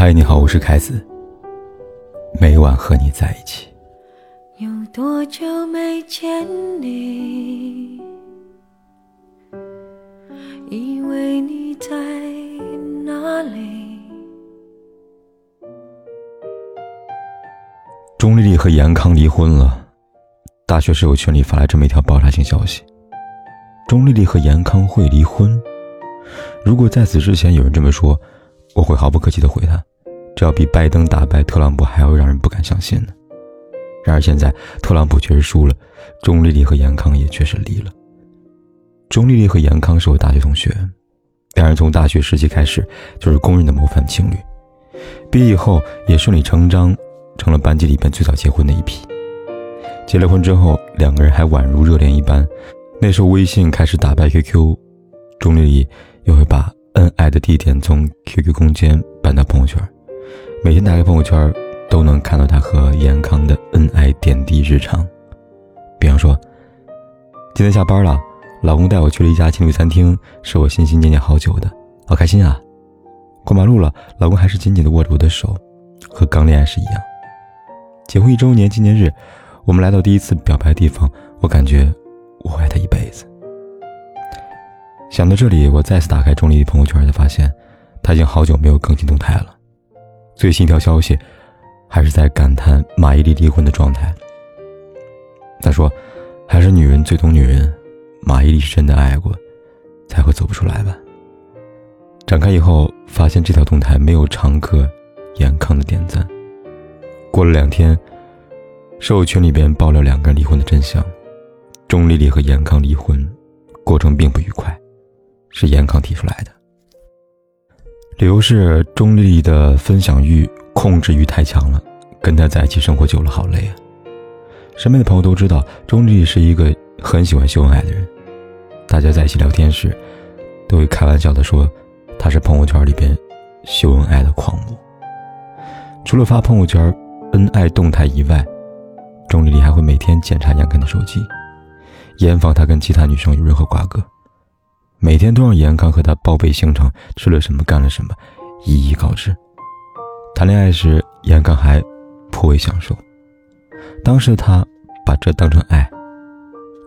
嗨，你好，我是凯子。每晚和你在一起。有多久没见你？以为你在哪里？钟丽丽和严康离婚了。大学室友群里发来这么一条爆炸性消息：钟丽丽和严康会离婚。如果在此之前有人这么说，我会毫不客气的回他。这要比拜登打败特朗普还要让人不敢相信呢。然而现在特朗普确实输了，钟丽丽和严康也确实离了。钟丽丽和严康是我大学同学，两人从大学时期开始就是公认的模范情侣，毕业以后也顺理成章成了班级里边最早结婚的一批。结了婚之后，两个人还宛如热恋一般。那时候微信开始打败 QQ，钟丽丽又会把恩爱的地点从 QQ 空间搬到朋友圈。每天打开朋友圈，都能看到他和严康的恩爱点滴日常。比方说，今天下班了，老公带我去了一家情侣餐厅，是我心心念念好久的，好开心啊！过马路了，老公还是紧紧的握着我的手，和刚恋爱时一样。结婚一周年纪念日，我们来到第一次表白的地方，我感觉我爱他一辈子。想到这里，我再次打开钟丽丽朋友圈，才发现她已经好久没有更新动态了。最新一条消息，还是在感叹马伊琍离婚的状态。他说：“还是女人最懂女人，马伊琍是真的爱过，才会走不出来吧。”展开以后，发现这条动态没有常客严康的点赞。过了两天，社友群里边爆料两个人离婚的真相：钟丽丽和严康离婚，过程并不愉快，是严康提出来的。理由是钟丽丽的分享欲、控制欲太强了，跟他在一起生活久了好累啊。身边的朋友都知道，钟丽丽是一个很喜欢秀恩爱的人，大家在一起聊天时，都会开玩笑的说，她是朋友圈里边秀恩爱的狂魔。除了发朋友圈恩爱动态以外，钟丽丽还会每天检查严康的手机，严防他跟其他女生有任何瓜葛。每天都让严康和他报备行程，吃了什么，干了什么，一一告知。谈恋爱时，严康还颇为享受。当时的他把这当成爱，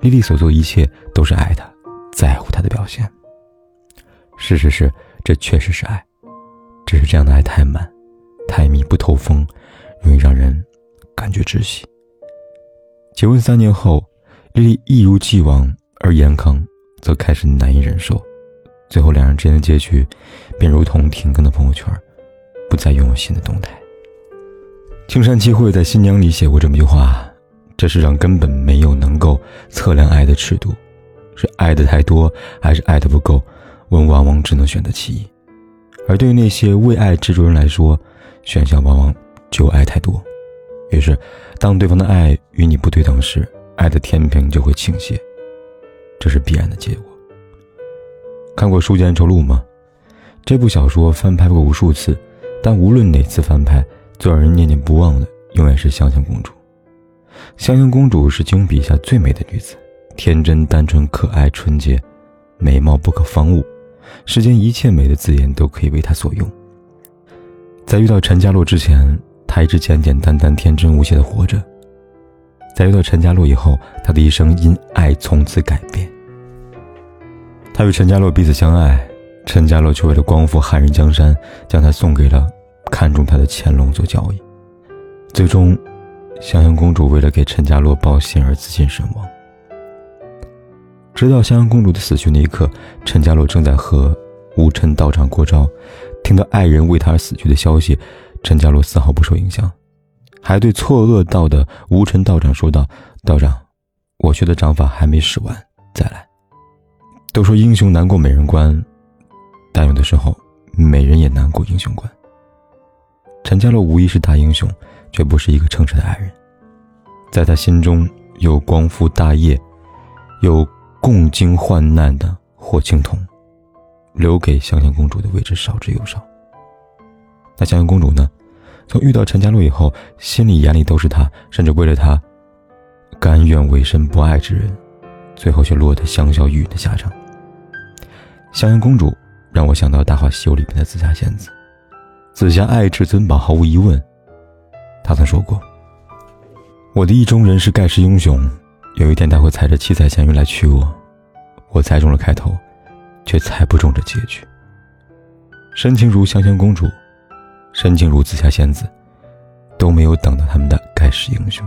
丽丽所做一切都是爱他，在乎他的表现。事实是，这确实是爱，只是这样的爱太满，太密不透风，容易让人感觉窒息。结婚三年后，丽丽一如既往，而严康。则开始难以忍受，最后两人之间的结局，便如同停更的朋友圈，不再拥有新的动态。青山七惠在《新娘》里写过这么一句话：“这世上根本没有能够测量爱的尺度，是爱的太多，还是爱的不够？我们往往只能选择其一。而对于那些为爱执着人来说，选项往往就爱太多。于是，当对方的爱与你不对等时，爱的天平就会倾斜。”这是必然的结果。看过《书剑恩仇录》吗？这部小说翻拍过无数次，但无论哪次翻拍，最让人念念不忘的永远是香香公主。香香公主是金庸笔下最美的女子，天真、单纯、可爱、纯洁，美貌不可方物，世间一切美的字眼都可以为她所用。在遇到陈家洛之前，她一直简简单单、天真无邪的活着。在遇到陈家洛以后，他的一生因爱从此改变。他与陈家洛彼此相爱，陈家洛却为了光复汉人江山，将他送给了看中他的乾隆做交易。最终，香香公主为了给陈家洛报信而自尽身亡。直到香香公主的死去那一刻，陈家洛正在和吴尘道长过招，听到爱人为他而死去的消息，陈家洛丝毫不受影响。还对错愕道的无尘道长说道：“道长，我学的掌法还没使完，再来。”都说英雄难过美人关，但有的时候美人也难过英雄关。陈家洛无疑是大英雄，却不是一个称职的爱人。在他心中，有光复大业、有共经患难的霍青桐，留给香香公主的位置少之又少。那香香公主呢？从遇到陈家洛以后，心里眼里都是他，甚至为了他，甘愿委身不爱之人，最后却落得香消玉殒的下场。香香公主让我想到《大话西游》里面的紫霞仙子，紫霞爱至尊宝，毫无疑问。他曾说过：“我的意中人是盖世英雄，有一天他会踩着七彩祥云来娶我。”我猜中了开头，却猜不中这结局。深情如香香公主，深情如紫霞仙子，都没有等到他们的盖世英雄。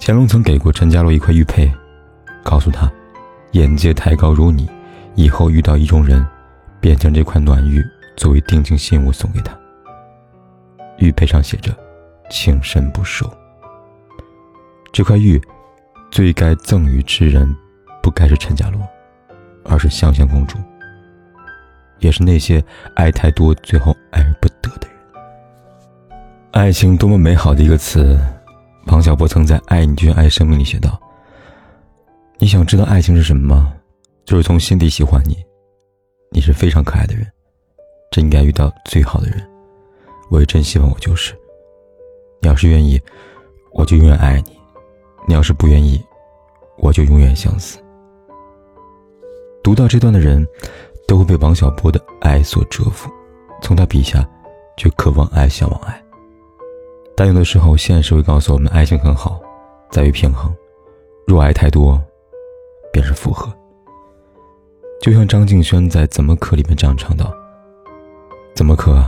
乾隆曾给过陈家洛一块玉佩，告诉他：“眼界太高如你，以后遇到意中人，便将这块暖玉。”作为定情信物送给他。玉佩上写着“情深不寿”。这块玉，最该赠予之人，不该是陈家洛，而是香香公主，也是那些爱太多最后爱而不得的人。爱情多么美好的一个词！王小波曾在《爱你就像爱生命》里写道：“你想知道爱情是什么吗？就是从心底喜欢你，你是非常可爱的人。”真应该遇到最好的人，我也真希望我就是。你要是愿意，我就永远爱你；你要是不愿意，我就永远相思。读到这段的人，都会被王小波的爱所折服，从他笔下，却渴望爱，向往爱。但有的时候，现实会告诉我们，爱情很好，在于平衡。若爱太多，便是负荷。就像张敬轩在《怎么可》里面这样唱道。怎么可？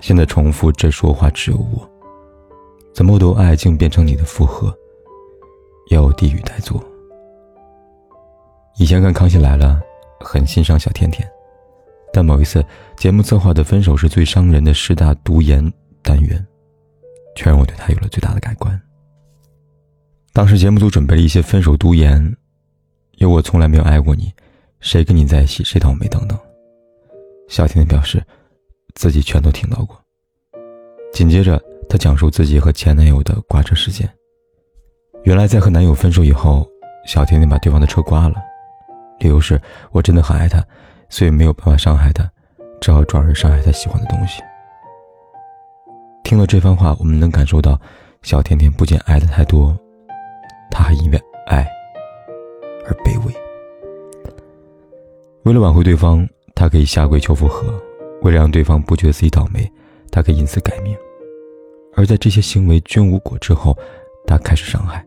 现在重复这说话只有我。怎么都爱竟变成你的负荷？要我地狱待坐？以前看《康熙来了》，很欣赏小甜甜，但某一次节目策划的“分手是最伤人的十大毒言”单元，却让我对他有了最大的改观。当时节目组准备了一些分手毒言，有我从来没有爱过你，谁跟你在一起谁倒霉等等。小甜甜表示。自己全都听到过。紧接着，她讲述自己和前男友的刮车事件。原来，在和男友分手以后，小甜甜把对方的车刮了，理由是我真的很爱他，所以没有办法伤害他，只好转而伤害他喜欢的东西。听了这番话，我们能感受到，小甜甜不仅爱的太多，她还因为爱而卑微。为了挽回对方，她可以下跪求复合。为了让对方不觉得自己倒霉，他可以因此改命；而在这些行为均无果之后，他开始伤害，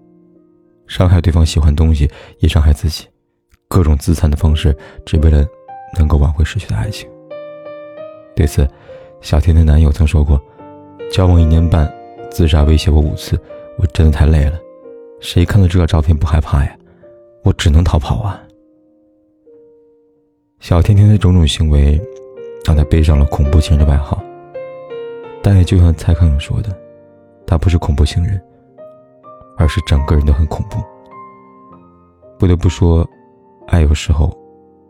伤害对方喜欢东西，也伤害自己，各种自残的方式，只为了能够挽回失去的爱情。对此，小甜甜男友曾说过：“交往一年半，自杀威胁我五次，我真的太累了。谁看到这个照片不害怕呀？我只能逃跑啊！”小甜甜的种种行为。让他背上了“恐怖情人”的外号，但也就像蔡康永说的，他不是恐怖情人，而是整个人都很恐怖。不得不说，爱有时候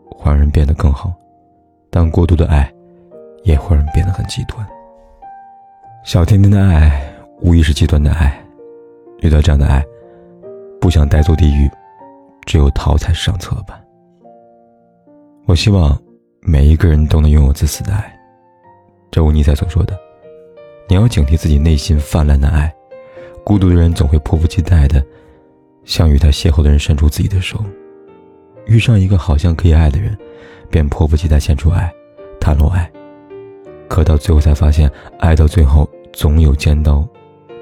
会让人变得更好，但过度的爱也会让人变得很极端。小甜甜的爱无疑是极端的爱，遇到这样的爱，不想待坐地狱，只有逃才是上策吧。我希望。每一个人都能拥有自私的爱，正如尼采所说的：“你要警惕自己内心泛滥的爱。孤独的人总会迫不及待的向与他邂逅的人伸出自己的手。遇上一个好像可以爱的人，便迫不及待献出爱，袒露爱。可到最后才发现，爱到最后总有尖刀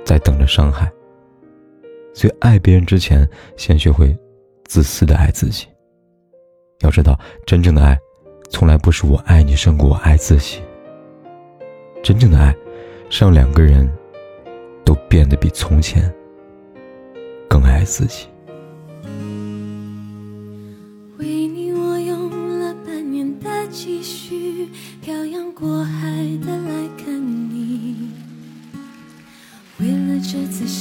在等着伤害。所以，爱别人之前，先学会自私的爱自己。要知道，真正的爱。”从来不是我爱你胜过我爱自己。真正的爱，让两个人都变得比从前更爱自己。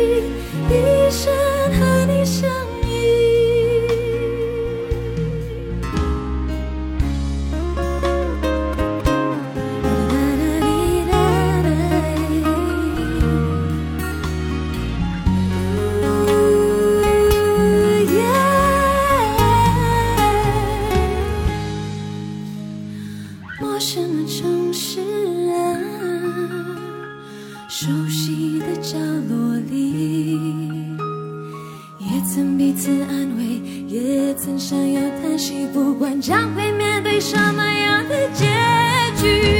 一生和你相依。陌生的城市啊，熟悉的角落里，也曾彼此安慰，也曾相拥叹息，不管将会面对什么样的结局，